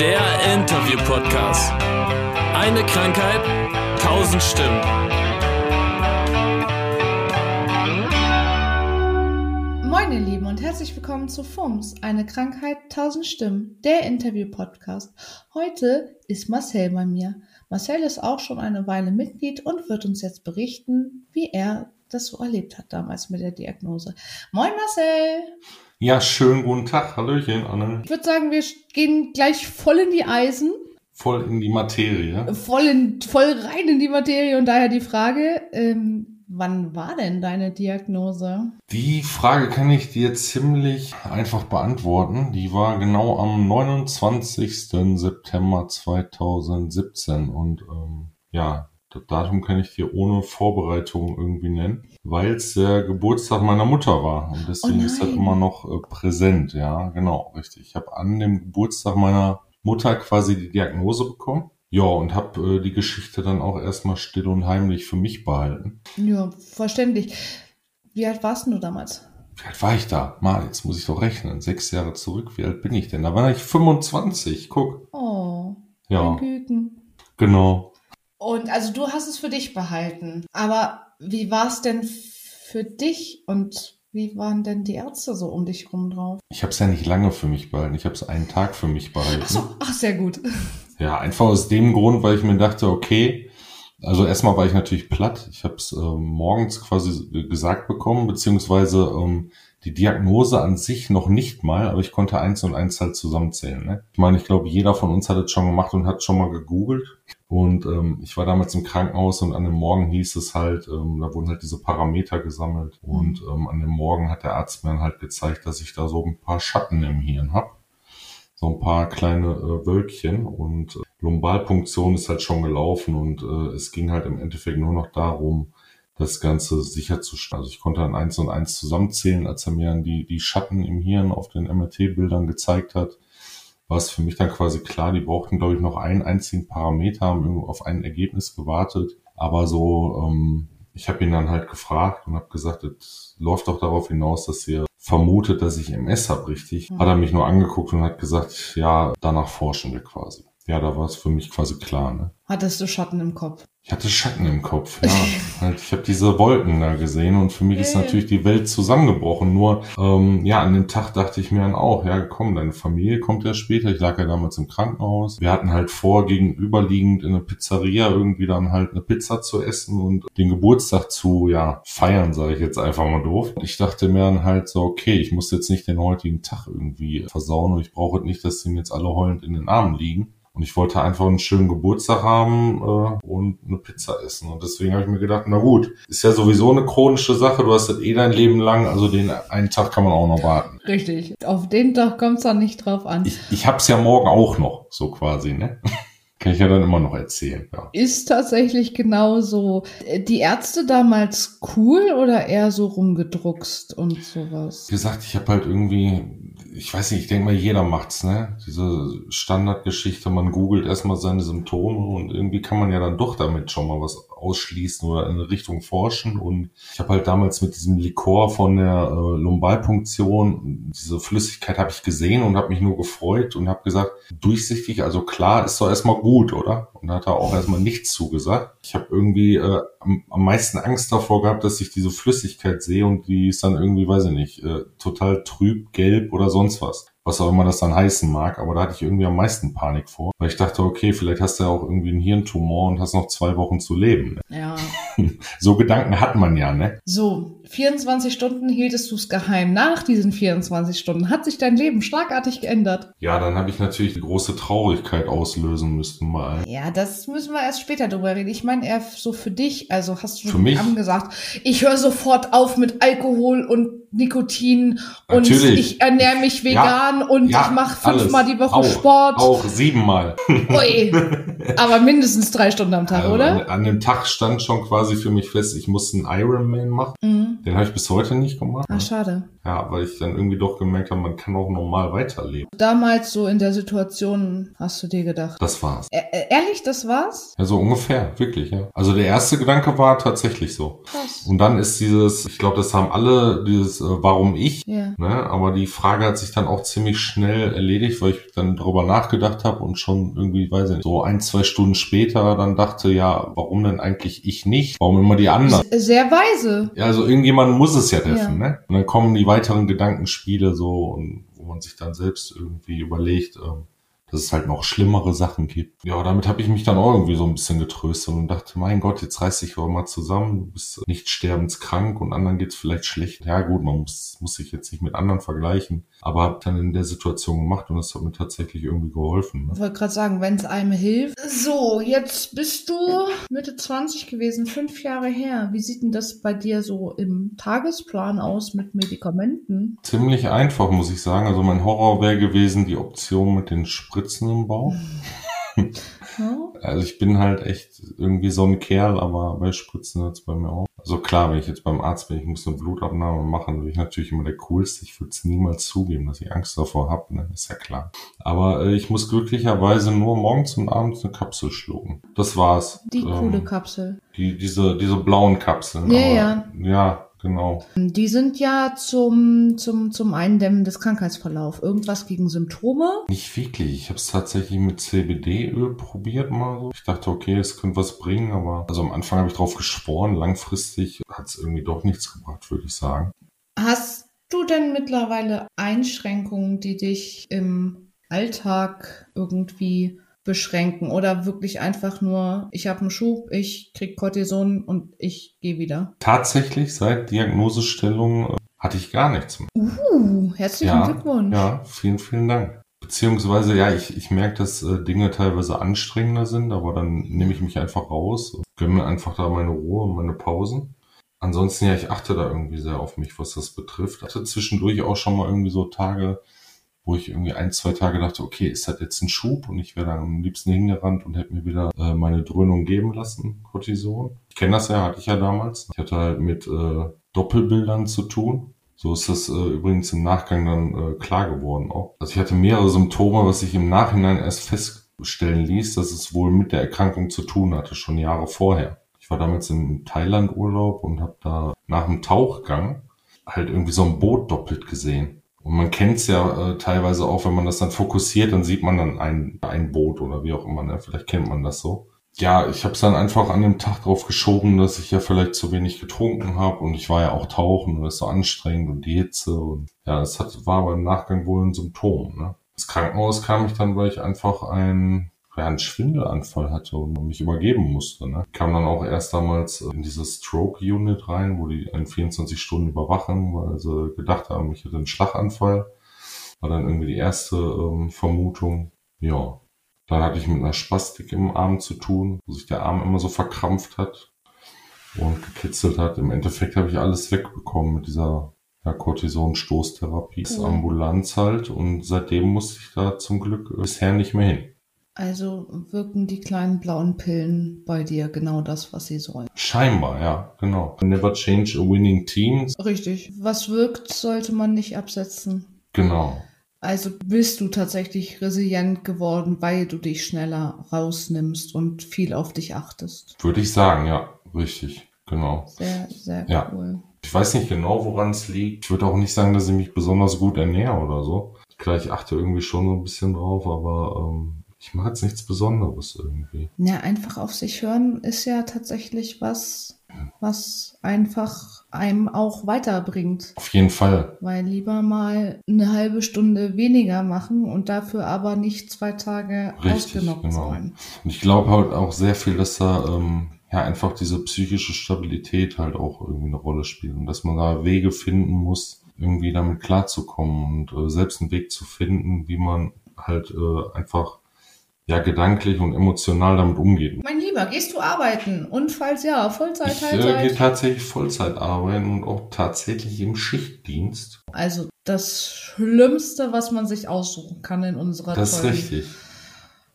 Der Interview-Podcast. Eine Krankheit, tausend Stimmen. Moin, ihr Lieben, und herzlich willkommen zu FUMS, eine Krankheit, tausend Stimmen, der Interview-Podcast. Heute ist Marcel bei mir. Marcel ist auch schon eine Weile Mitglied und wird uns jetzt berichten, wie er das so erlebt hat damals mit der Diagnose. Moin, Marcel! Ja, schönen guten Tag. Hallöchen, Anne. Ich würde sagen, wir gehen gleich voll in die Eisen. Voll in die Materie. Voll, in, voll rein in die Materie und daher die Frage, ähm, wann war denn deine Diagnose? Die Frage kann ich dir ziemlich einfach beantworten. Die war genau am 29. September 2017 und ähm, ja, das Datum kann ich dir ohne Vorbereitung irgendwie nennen, weil es der Geburtstag meiner Mutter war. Und deswegen Oh ist das immer noch äh, präsent. Ja, genau, richtig. Ich habe an dem Geburtstag meiner Mutter quasi die Diagnose bekommen. Ja, und habe äh, die Geschichte dann auch erstmal still und heimlich für mich behalten. Ja, verständlich. Wie alt warst du damals? Wie alt war ich da? Mal, jetzt muss ich doch rechnen. Sechs Jahre zurück. Wie alt bin ich denn? Da war ich 25. Guck. Oh, Ja, Küken. genau. Und also du hast es für dich behalten. Aber wie war es denn für dich und wie waren denn die Ärzte so um dich rum drauf? Ich habe es ja nicht lange für mich behalten. Ich habe es einen Tag für mich behalten. Ach so, ach, sehr gut. Ja, einfach aus dem Grund, weil ich mir dachte, okay, also erstmal war ich natürlich platt. Ich habe es ähm, morgens quasi gesagt bekommen, beziehungsweise ähm, die Diagnose an sich noch nicht mal, aber ich konnte eins und eins halt zusammenzählen. Ne? Ich meine, ich glaube, jeder von uns hat es schon gemacht und hat schon mal gegoogelt. Und ähm, ich war damals im Krankenhaus und an dem Morgen hieß es halt, ähm, da wurden halt diese Parameter gesammelt. Und ähm, an dem Morgen hat der Arzt mir dann halt gezeigt, dass ich da so ein paar Schatten im Hirn habe so ein paar kleine äh, Wölkchen. Und äh, Lumbalpunktion ist halt schon gelaufen. Und äh, es ging halt im Endeffekt nur noch darum, das Ganze sicherzustellen. Also ich konnte dann eins und eins zusammenzählen, als er mir dann die, die Schatten im Hirn auf den MRT-Bildern gezeigt hat, war es für mich dann quasi klar, die brauchten, glaube ich, noch einen einzigen Parameter, haben irgendwo auf ein Ergebnis gewartet. Aber so, ähm, ich habe ihn dann halt gefragt und habe gesagt, es läuft doch darauf hinaus, dass ihr vermutet, dass ich MS habe, richtig? Hat er mich nur angeguckt und hat gesagt, ja, danach forschen wir quasi. Ja, da war es für mich quasi klar, ne? Hattest du Schatten im Kopf? Ich hatte Schatten im Kopf, ja. halt, ich habe diese Wolken da gesehen und für mich ist natürlich die Welt zusammengebrochen. Nur, ähm, ja, an dem Tag dachte ich mir dann auch, ja, komm, deine Familie kommt ja später. Ich lag ja damals im Krankenhaus. Wir hatten halt vor, gegenüberliegend in eine Pizzeria irgendwie dann halt eine Pizza zu essen und den Geburtstag zu, ja, feiern, sage ich jetzt einfach mal doof. Ich dachte mir dann halt so, okay, ich muss jetzt nicht den heutigen Tag irgendwie versauen und ich brauche nicht, dass sie mir jetzt alle heulend in den Armen liegen. Und ich wollte einfach einen schönen Geburtstag haben äh, und eine Pizza essen. Und deswegen habe ich mir gedacht, na gut, ist ja sowieso eine chronische Sache. Du hast das eh dein Leben lang, also den einen Tag kann man auch noch warten. Richtig. Auf den Tag kommt es dann nicht drauf an. Ich, ich hab's ja morgen auch noch, so quasi, ne? kann ich ja dann immer noch erzählen. Ja. Ist tatsächlich genauso. Die Ärzte damals cool oder eher so rumgedruckst und sowas? Wie gesagt, ich habe halt irgendwie, ich weiß nicht, ich denke mal, jeder macht's, ne? Diese Standardgeschichte, man googelt erstmal seine Symptome und irgendwie kann man ja dann doch damit schon mal was ausschließen oder in eine Richtung forschen. Und ich habe halt damals mit diesem Likor von der äh, Lumbalpunktion, diese Flüssigkeit habe ich gesehen und habe mich nur gefreut und habe gesagt, durchsichtig, also klar, ist doch erstmal gut, oder? Und da hat er auch erstmal nichts zugesagt. Ich habe irgendwie äh, am, am meisten Angst davor gehabt, dass ich diese Flüssigkeit sehe und die ist dann irgendwie, weiß ich nicht, äh, total trüb, gelb oder sonst was. Was auch immer das dann heißen mag, aber da hatte ich irgendwie am meisten Panik vor, weil ich dachte, okay, vielleicht hast du ja auch irgendwie einen Hirntumor und hast noch zwei Wochen zu leben. Ja. So Gedanken hat man ja, ne? So, 24 Stunden hieltest du es geheim. Nach diesen 24 Stunden hat sich dein Leben schlagartig geändert. Ja, dann habe ich natürlich die große Traurigkeit auslösen müssten mal. Ja, das müssen wir erst später drüber reden. Ich meine eher so für dich. Also hast du Für mich? Gesagt, ich höre sofort auf mit Alkohol und Nikotin und Natürlich. ich ernähre mich vegan und Ja, ich mache fünfmal die Woche auch, Sport. Auch siebenmal. Ui. Aber mindestens drei Stunden am Tag, Also oder? An, an dem Tag stand schon quasi für mich fest, ich muss einen Ironman machen. Mhm. Den habe ich bis heute nicht gemacht. Ach, schade. Ja, weil ich dann irgendwie doch gemerkt habe, man kann auch normal weiterleben. Damals so in der Situation hast du dir gedacht. Das war's. E e ehrlich, das war's? Ja, so ungefähr, wirklich, ja. Also der erste Gedanke war tatsächlich so. Krass. Und dann ist dieses, ich glaube, das haben alle, dieses, äh, warum ich, Ja. ne? aber die Frage hat sich dann auch ziemlich schnell erledigt, weil ich dann darüber nachgedacht habe und schon irgendwie, weiß ich nicht, so ein, zwei Stunden später dann dachte, ja, warum denn eigentlich ich nicht? Warum immer die anderen? Sehr weise. Ja, also irgendjemand muss es ja treffen, Ja. ne? Und dann kommen die weiteren Gedankenspiele so und wo man sich dann selbst irgendwie überlegt, ähm, dass es halt noch schlimmere Sachen gibt. Ja, damit habe ich mich dann auch irgendwie so ein bisschen getröstet und dachte, mein Gott, jetzt reiß dich aber mal zusammen, du bist nicht sterbenskrank und anderen geht's vielleicht schlecht. Ja gut, man muss, muss sich jetzt nicht mit anderen vergleichen, aber habe dann in der Situation gemacht und das hat mir tatsächlich irgendwie geholfen. Ne? Ich wollte gerade sagen, wenn es einem hilft. So, jetzt bist du Mitte 20 gewesen, fünf Jahre her. Wie sieht denn das bei dir so im Tagesplan aus mit Medikamenten? Ziemlich einfach, muss ich sagen. Also mein Horror wäre gewesen, die Option mit den Spritzen im Bauch. Ja? Also ich bin halt echt irgendwie so ein Kerl, aber bei Spritzen hört's bei mir auch. Also klar, wenn ich jetzt beim Arzt bin, ich muss eine Blutabnahme machen, dann bin ich natürlich immer der Coolste. Ich würde es niemals zugeben, dass ich Angst davor habe, ne? ist ja klar. Aber äh, ich muss glücklicherweise nur morgens und abends eine Kapsel schlucken. Das war's. Die Ähm, coole Kapsel. Die, diese, diese blauen Kapseln. Ja, aber, ja. Ja, genau. Die sind ja zum, zum, zum Eindämmen des Krankheitsverlaufs. Irgendwas gegen Symptome? Nicht wirklich. Ich habe es tatsächlich mit CBD-Öl probiert mal so. Ich dachte, okay, es könnte was bringen, aber also am Anfang habe ich drauf geschworen. Langfristig hat es irgendwie doch nichts gebracht, würde ich sagen. Hast du denn mittlerweile Einschränkungen, die dich im Alltag irgendwie beschränken oder wirklich einfach nur, ich habe einen Schub, ich krieg Cortison und ich gehe wieder? Tatsächlich seit Diagnosestellung äh, hatte ich gar nichts mehr. Uh, herzlichen Ja, Glückwunsch. Ja, vielen, vielen Dank. Beziehungsweise, ja, ich, ich merke, dass äh, Dinge teilweise anstrengender sind, aber dann nehme ich mich einfach raus und gönne mir einfach da meine Ruhe und meine Pausen. Ansonsten, ja, ich achte da irgendwie sehr auf mich, was das betrifft. Ich hatte zwischendurch auch schon mal irgendwie so Tage, wo ich irgendwie ein, zwei Tage dachte, okay, ist das jetzt ein Schub? Und ich wäre dann am liebsten hingerannt und hätte mir wieder äh, meine Dröhnung geben lassen, Cortison. Ich kenne das ja, hatte ich ja damals. Ich hatte halt mit äh, Doppelbildern zu tun. So ist das äh, übrigens im Nachgang dann äh, klar geworden auch. Also ich hatte mehrere Symptome, was sich im Nachhinein erst feststellen ließ, dass es wohl mit der Erkrankung zu tun hatte, schon Jahre vorher. Ich war damals im Thailand-Urlaub und habe da nach dem Tauchgang halt irgendwie so ein Boot doppelt gesehen. Und man kennt's ja äh, teilweise auch, wenn man das dann fokussiert, dann sieht man dann ein, ein Boot oder wie auch immer. Ne? Vielleicht kennt man das so. Ja, ich habe es dann einfach an dem Tag drauf geschoben, dass ich ja vielleicht zu wenig getrunken habe und ich war ja auch tauchen und das ist so anstrengend und die Hitze und ja, das hat, war aber im Nachgang wohl ein Symptom. Ne? Ins Krankenhaus kam ich dann, weil ich einfach ein ja, einen Schwindelanfall hatte und mich übergeben musste. Ne? Ich kam dann auch erst damals in dieses Stroke-Unit rein, wo die einen 24 Stunden überwachen, weil sie gedacht haben, ich hätte einen Schlaganfall. War dann irgendwie die erste ähm, Vermutung. Ja, dann hatte ich mit einer Spastik im Arm zu tun, wo sich der Arm immer so verkrampft hat und gekitzelt hat. Im Endeffekt habe ich alles wegbekommen mit dieser ja, Cortison-Stoßtherapie. Cool. Ambulanz halt und seitdem musste ich da zum Glück äh, bisher nicht mehr hin. Also wirken die kleinen blauen Pillen bei dir genau das, was sie sollen. Scheinbar, ja, genau. Never change a winning team. Richtig. Was wirkt, sollte man nicht absetzen. Genau. Also bist du tatsächlich resilient geworden, weil du dich schneller rausnimmst und viel auf dich achtest. Würde ich sagen, ja, richtig, genau. Sehr, sehr Ja. cool. Ich weiß nicht genau, woran es liegt. Ich würde auch nicht sagen, dass ich mich besonders gut ernähre oder so. Klar, ich achte irgendwie schon so ein bisschen drauf, aber ähm, ich mache jetzt nichts Besonderes irgendwie. Ja, einfach auf sich hören ist ja tatsächlich was, was einfach einem auch weiterbringt. Auf jeden Fall. Weil lieber mal eine halbe Stunde weniger machen und dafür aber nicht zwei Tage Richtig, ausgenockt genau. sein. Und ich glaube halt auch sehr viel, dass da ähm, ja einfach diese psychische Stabilität halt auch irgendwie eine Rolle spielt und dass man da Wege finden muss, irgendwie damit klarzukommen und äh, selbst einen Weg zu finden, wie man halt äh, einfach ja gedanklich und emotional damit umgeht. Mein Lieber, gehst du arbeiten? Und falls ja, Vollzeit, Ich äh, gehe Teilzeit? tatsächlich Vollzeit arbeiten und auch tatsächlich im Schichtdienst. Also das Schlimmste, was man sich aussuchen kann in unserer Das ist richtig.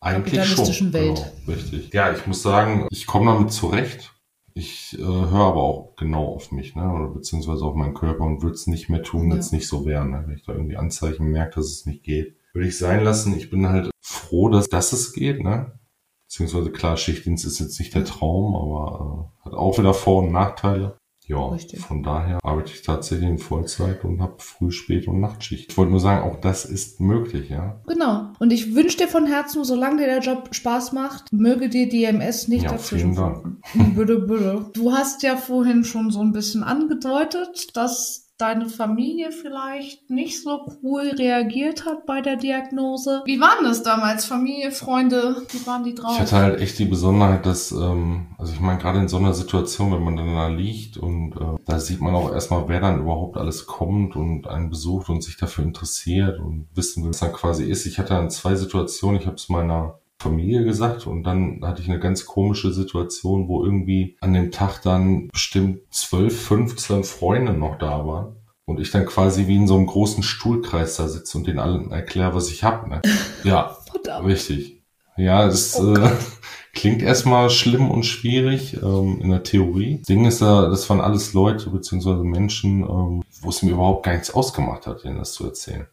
Eigentlich schon. Welt. Genau, richtig. Ja, ich muss sagen, ich komme damit zurecht. Ich äh, höre aber auch genau auf mich, ne? Oder beziehungsweise auf meinen Körper und würde es nicht mehr tun, wenn es nicht so wäre. Ne? Wenn ich da irgendwie Anzeichen merke, dass es nicht geht, würde ich sein lassen. Ich bin halt froh, dass, dass es geht, ne? Beziehungsweise klar, Schichtdienst ist jetzt nicht der Traum, aber äh, hat auch wieder Vor- und Nachteile. Ja, Richtig. von daher arbeite ich tatsächlich in Vollzeit und habe Früh-, Spät- und Nachtschicht. Ich wollte nur sagen, auch das ist möglich, ja. Genau. Und ich wünsche dir von Herzen, solange dir der Job Spaß macht, möge dir die MS nicht Ja, dazwischen vielen Dank. Bitte, bitte. Du hast ja vorhin schon so ein bisschen angedeutet, dass deine Familie vielleicht nicht so cool reagiert hat bei der Diagnose. Wie waren das damals? Familie, Freunde, wie waren die drauf? Ich hatte halt echt die Besonderheit, dass, ähm, also ich meine, gerade in so einer Situation, wenn man dann da liegt und äh, da sieht man auch erstmal, wer dann überhaupt alles kommt und einen besucht und sich dafür interessiert und wissen will, was dann quasi ist. Ich hatte dann zwei Situationen, ich habe es meiner Familie gesagt und dann hatte ich eine ganz komische Situation, wo irgendwie an dem Tag dann bestimmt 12, 15 Freunde noch da waren. Und ich dann quasi wie in so einem großen Stuhlkreis da sitze und den allen erkläre, was ich hab. Ne? Ja, Verdammt. Richtig. Ja, es Oh äh, klingt erstmal schlimm und schwierig ähm, in der Theorie. Ding ist ja, das waren alles Leute beziehungsweise Menschen, ähm, wo es mir überhaupt gar nichts ausgemacht hat, denen das zu erzählen.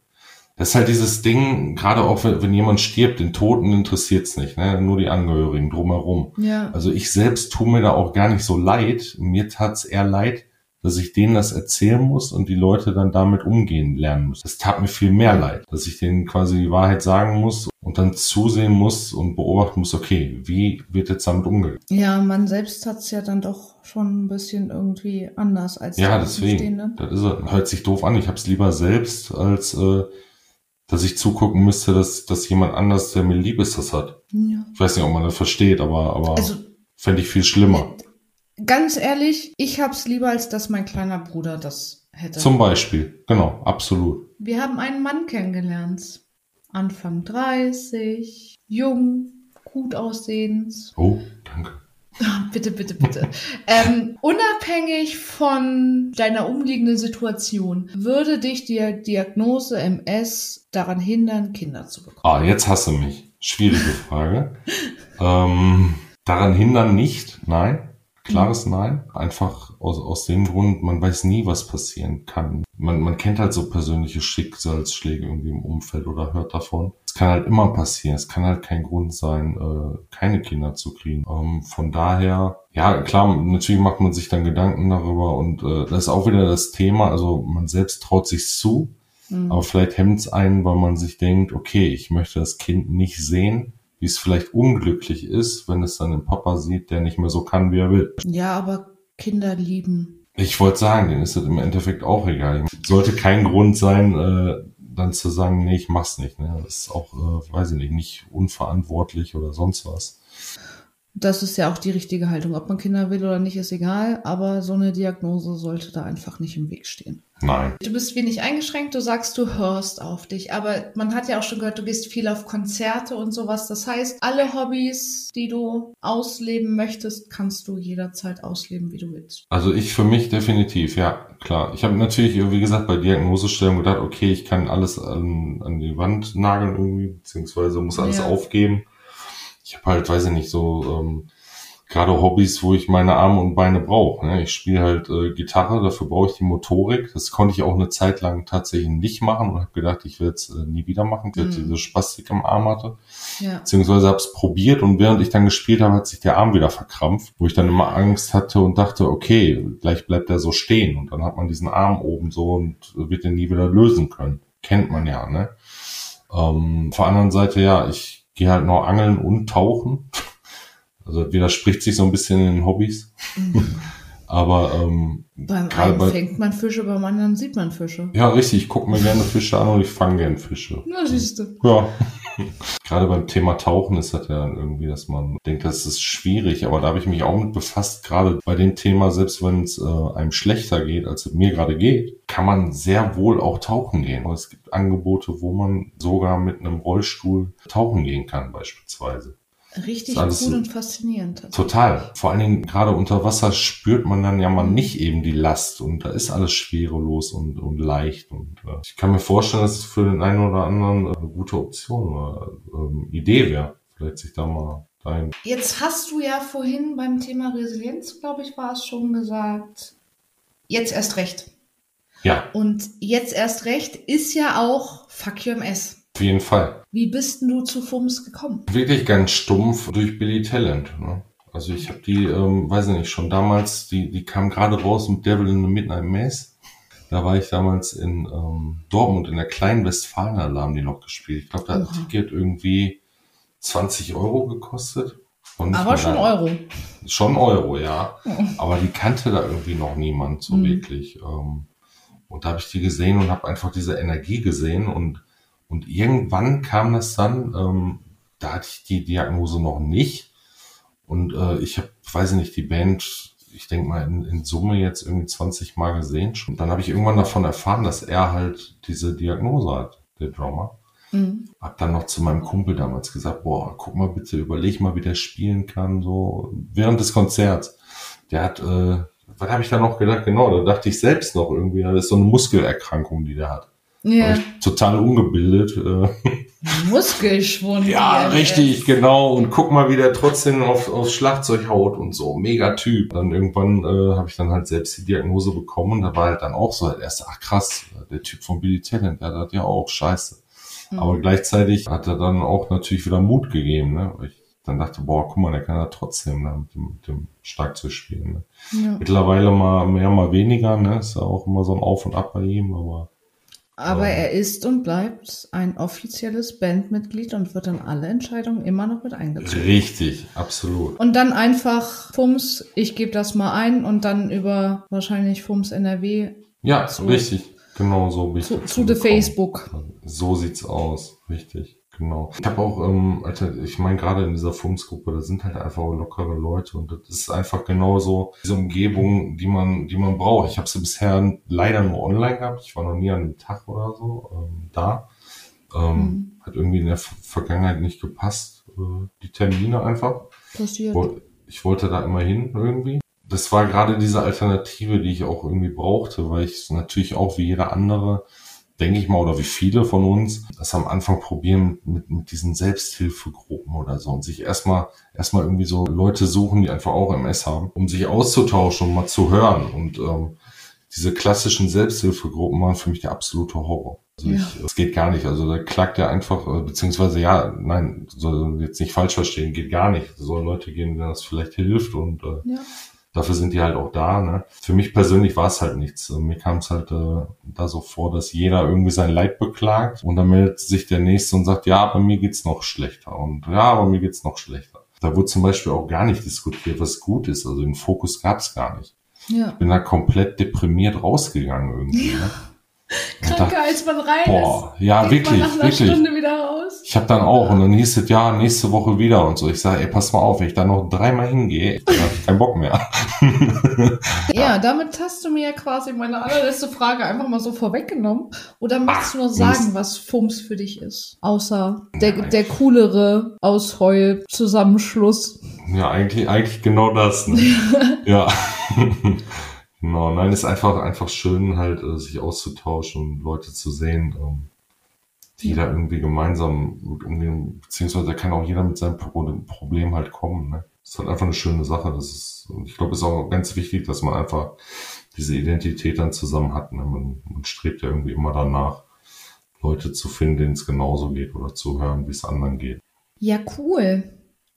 Das ist halt dieses Ding, gerade auch wenn, wenn jemand stirbt, den Toten interessiert's nicht, ne? nur die Angehörigen drumherum. Ja. Also ich selbst tue mir da auch gar nicht so leid. Mir tat's eher leid, dass ich denen das erzählen muss und die Leute dann damit umgehen lernen müssen. Das tat mir viel mehr leid, dass ich denen quasi die Wahrheit sagen muss und dann zusehen muss und beobachten muss, okay, wie wird jetzt damit umgegangen? Ja, man selbst hat's ja dann doch schon ein bisschen irgendwie anders als Ja, deswegen. Das ist, hört sich doof an. Ich hab's lieber selbst, als äh, dass ich zugucken müsste, dass, dass jemand anders, der mir lieb ist, das hat. Ja. Ich weiß nicht, ob man das versteht, aber, aber Also fände ich viel schlimmer. Ganz ehrlich, ich hab's lieber, als dass mein kleiner Bruder das hätte. Zum Beispiel. Genau, absolut. Wir haben einen Mann kennengelernt. Anfang 30, jung, gut aussehend. Oh, danke. Bitte, bitte, bitte. ähm, unabhängig von deiner umliegenden Situation, würde dich die Diagnose MS daran hindern, Kinder zu bekommen? Ah, jetzt hasse mich. Schwierige Frage. ähm, daran hindern nicht, nein. Klares Nein. Einfach aus, aus dem Grund, man weiß nie, was passieren kann. Man, man kennt halt so persönliche Schicksalsschläge irgendwie im Umfeld oder hört davon. Es kann halt immer passieren. Es kann halt kein Grund sein, äh, keine Kinder zu kriegen. Ähm, von daher, ja, klar, natürlich macht man sich dann Gedanken darüber und äh, das ist auch wieder das Thema. Also man selbst traut sich zu, Hm. aber vielleicht hemmt es einen, weil man sich denkt, okay, ich möchte das Kind nicht sehen, wie es vielleicht unglücklich ist, wenn es dann den Papa sieht, der nicht mehr so kann, wie er will. Ja, aber Kinder lieben. Ich wollte sagen, denen ist es im Endeffekt auch egal. Sollte kein Grund sein, äh, dann zu sagen, nee, ich mach's nicht. Ne? Das ist auch, äh, weiß ich nicht, nicht unverantwortlich oder sonst was. Das ist ja auch die richtige Haltung. Ob man Kinder will oder nicht, ist egal, aber so eine Diagnose sollte da einfach nicht im Weg stehen. Nein. Du bist wenig eingeschränkt, du sagst, du hörst auf dich, aber man hat ja auch schon gehört, du gehst viel auf Konzerte und sowas. Das heißt, alle Hobbys, die du ausleben möchtest, kannst du jederzeit ausleben, wie du willst. Also ich für mich definitiv, ja, klar. Ich habe natürlich, wie gesagt, bei Diagnosestellung gedacht, okay, ich kann alles an, an die Wand nageln irgendwie, beziehungsweise muss alles Ja. aufgeben. Ich habe halt, weiß ich nicht, so ähm, gerade Hobbys, wo ich meine Arme und Beine brauche. Ne? Ich spiele halt äh, Gitarre, dafür brauche ich die Motorik. Das konnte ich auch eine Zeit lang tatsächlich nicht machen und habe gedacht, ich werde es äh, nie wieder machen, weil ich Mhm. diese Spastik im Arm hatte Ja. beziehungsweise habe es probiert und während ich dann gespielt habe, hat sich der Arm wieder verkrampft, wo ich dann immer Angst hatte und dachte, okay, gleich bleibt er so stehen und dann hat man diesen Arm oben so und wird den nie wieder lösen können. Kennt man ja, ne? Ähm, auf der anderen Seite, ja, ich gehe halt noch angeln und tauchen. Also widerspricht sich so ein bisschen in den Hobbys. Aber ähm, Beim einen bei- fängt man Fische, beim anderen sieht man Fische. ja, richtig, ich gucke mir gerne Fische an und ich fange gerne Fische. Na, siehst du. Ja. Gerade beim Thema Tauchen ist das ja dann irgendwie, dass man denkt, das ist schwierig, aber da habe ich mich auch mit befasst, gerade bei dem Thema, selbst wenn es äh, einem schlechter geht, als es mir gerade geht, kann man sehr wohl auch tauchen gehen. Und es gibt Angebote, wo man sogar mit einem Rollstuhl tauchen gehen kann, beispielsweise. Richtig cool und faszinierend. Total. Vor allen Dingen gerade unter Wasser spürt man dann ja mal nicht eben die Last und da ist alles schwerelos und, und leicht. Und äh, ich kann mir vorstellen, dass es für den einen oder anderen äh, eine gute Option oder ähm, Idee wäre, vielleicht sich da mal dahin. Jetzt hast du ja vorhin beim Thema Resilienz, glaube ich, war es schon gesagt, jetzt erst recht. Ja, Und jetzt erst recht ist ja auch Fuck Your MS. auf jeden Fall. Wie bist denn du zu FUMS gekommen? Wirklich ganz stumpf durch Billy Talent. Ne? Also ich habe die, ähm, weiß ich nicht, schon damals, die, die kam gerade raus mit Devil in the Midnight Maze. Da war ich damals in ähm, Dortmund in der kleinen Westfalen, da haben die noch gespielt. Ich glaube, da hat ein. Ticket irgendwie 20 Euro gekostet. Aber schon da- Euro. Schon Euro, ja. Aber die kannte da irgendwie noch niemand so Mhm. wirklich. Ähm, und da habe ich die gesehen und habe einfach diese Energie gesehen. Und, und irgendwann kam das dann, ähm, da hatte ich die Diagnose noch nicht. Und äh, ich habe, weiß ich nicht, die Band, ich denke mal, in, in Summe jetzt irgendwie 20 Mal gesehen. Und dann habe ich irgendwann davon erfahren, dass er halt diese Diagnose hat, der Drummer. Mhm. Hab dann noch zu meinem Kumpel damals gesagt, boah, guck mal bitte, überleg mal, wie der spielen kann, so während des Konzerts. Der hat, äh, was habe ich da noch gedacht? Genau, da dachte ich selbst noch irgendwie, das ist so eine Muskelerkrankung, die der hat. Ja. Total ungebildet. Äh, Muskelschwund. ja, richtig, genau. Und guck mal, wie der trotzdem auf, aufs Schlagzeug haut und so. Mega Typ. Dann irgendwann äh, habe ich dann halt selbst die Diagnose bekommen. Da war halt dann auch so, erst, ach krass, der Typ von Billy Talent, der hat ja auch scheiße. Mhm. Aber gleichzeitig hat er dann auch natürlich wieder Mut gegeben, ne? Weil ich dann dachte, boah, guck mal, der kann ja trotzdem ne? mit, dem, mit dem Schlagzeug spielen. Ne? Ja. Mittlerweile mal mehr, mal weniger, ne? Ist ja auch immer so ein Auf und Ab bei ihm, aber Aber Ja. er ist und bleibt ein offizielles Bandmitglied und wird in alle Entscheidungen immer noch mit eingezogen. richtig, absolut. Und dann einfach Fums, ich gebe das mal ein und dann über wahrscheinlich Fums NRW Ja, So. richtig. Genau so bin ich zu, zu the gekommen. Facebook. So sieht's aus, richtig, genau. Ich habe auch, ähm, Alter, ich meine gerade in dieser Fumsgruppe, da sind halt einfach lockere Leute und das ist einfach genauso diese Umgebung, die man, die man braucht. Ich habe sie bisher leider nur online gehabt. Ich war noch nie an einem Tag oder so ähm, da. Ähm, Mhm. Hat irgendwie in der Ver- Vergangenheit nicht gepasst, äh, die Termine einfach. Passiert. Ich wollte da immer hin irgendwie. Das war gerade diese Alternative, die ich auch irgendwie brauchte, weil ich natürlich auch wie jeder andere, denke ich mal, oder wie viele von uns, das am Anfang probieren mit, mit diesen Selbsthilfegruppen oder so und sich erstmal erstmal irgendwie so Leute suchen, die einfach auch MS haben, um sich auszutauschen und mal zu hören. Und ähm, diese klassischen Selbsthilfegruppen waren für mich der absolute Horror. Also Ja. ich, es geht gar nicht. Also da klagt er einfach, äh, beziehungsweise ja, nein, soll jetzt nicht falsch verstehen, geht gar nicht. Es sollen Leute gehen, denen das vielleicht hilft und äh, Ja. Dafür sind die halt auch da. Ne? Für mich persönlich war es halt nichts. Äh, Mir kam es halt äh, da so vor, dass jeder irgendwie sein Leid beklagt und dann meldet sich der Nächste und sagt, ja, bei mir geht's noch schlechter und ja, bei mir geht's noch schlechter. Da wurde zum Beispiel auch gar nicht diskutiert, was gut ist. Also den Fokus gab's gar nicht. Ja. Bin da komplett deprimiert rausgegangen irgendwie. Ne? Kranker als man rein Boah, ja, ist. man wirklich, nach einer wirklich. Stunde wieder raus. Ich habe dann auch und dann hieß es ja nächste Woche wieder und so. Ich sage, ey, pass mal auf, wenn ich da noch dreimal hingehe, dann habe ich keinen Bock mehr. Ja, damit hast du mir ja quasi meine allerletzte Frage einfach mal so vorweggenommen. Oder möchtest du noch Ach, sagen, Mist. was FUMS für dich ist? Außer der, der coolere Ausheul-Zusammenschluss. Ja, eigentlich, eigentlich genau das. Ne? ja. genau, nein, ist einfach, einfach schön, halt, äh, sich auszutauschen und Leute zu sehen, ähm, die Ja. da irgendwie gemeinsam mit umgehen, beziehungsweise da kann auch jeder mit seinem Pro Problem halt kommen. Ne? ist halt einfach eine schöne Sache. Das ist, ich glaube, es ist auch ganz wichtig, dass man einfach diese Identität dann zusammen hat. Ne? Man, man strebt ja irgendwie immer danach, Leute zu finden, denen es genauso geht oder zu hören, wie es anderen geht. Ja, cool.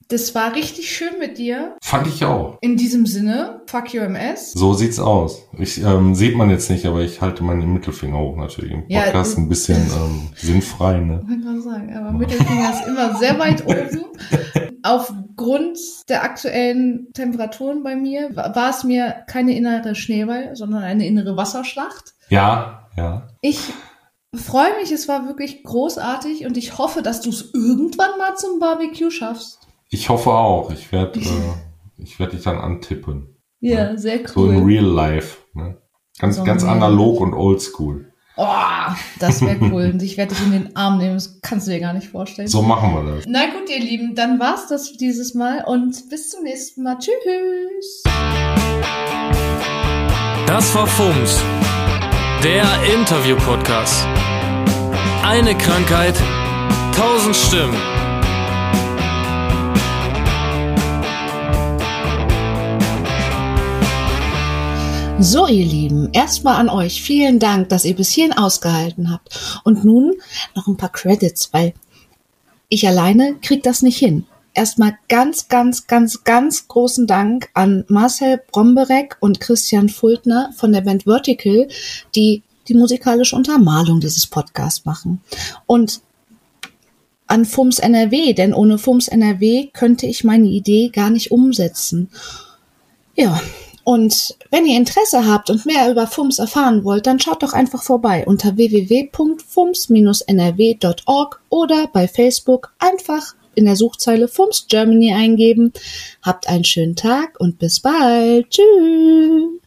Das war richtig schön mit dir. Fand ich auch. In diesem Sinne, fuck your MS. So sieht's aus. Ich, ähm, sieht man jetzt nicht, aber ich halte meinen Mittelfinger hoch natürlich im Ja, Podcast äh, ein bisschen ähm, sinnfrei. Ne? Ich wollte gerade sagen, aber Mittelfinger ist immer sehr weit oben. Aufgrund der aktuellen Temperaturen bei mir wa- war es mir keine innere Schneeball, sondern eine innere Wasserschlacht. Ja, ja. Ich freue mich, es war wirklich großartig und ich hoffe, dass du es irgendwann mal zum Barbecue schaffst. Ich hoffe auch. Ich werde äh, ich werd dich dann antippen. Ja, sehr So in cool. real life. Ne? Ganz, So ganz analog und oldschool. Oh, das wäre cool. Und ich werde dich in den Arm nehmen, das kannst du dir gar nicht vorstellen. So machen wir das. Na gut, ihr Lieben, dann war's das für dieses Mal und bis zum nächsten Mal. Tschüss. Das war FUMS, der Interview-Podcast. Eine Krankheit, tausend Stimmen. So, ihr Lieben, erstmal an euch vielen Dank, dass ihr bis hierhin ausgehalten habt. Und nun noch ein paar Credits, weil ich alleine krieg das nicht hin. Erstmal ganz, ganz, ganz, ganz großen Dank an Marcel Bromberek und Christian Fultner von der Band Vertical, die die musikalische Untermalung dieses Podcasts machen. Und an FUMS NRW, denn ohne FUMS NRW könnte ich meine Idee gar nicht umsetzen. Ja, und wenn ihr Interesse habt und mehr über FUMS erfahren wollt, dann schaut doch einfach vorbei unter www.fums-nrw.org oder bei Facebook einfach in der Suchzeile FUMS Germany eingeben. Habt einen schönen Tag und bis bald. Tschüss.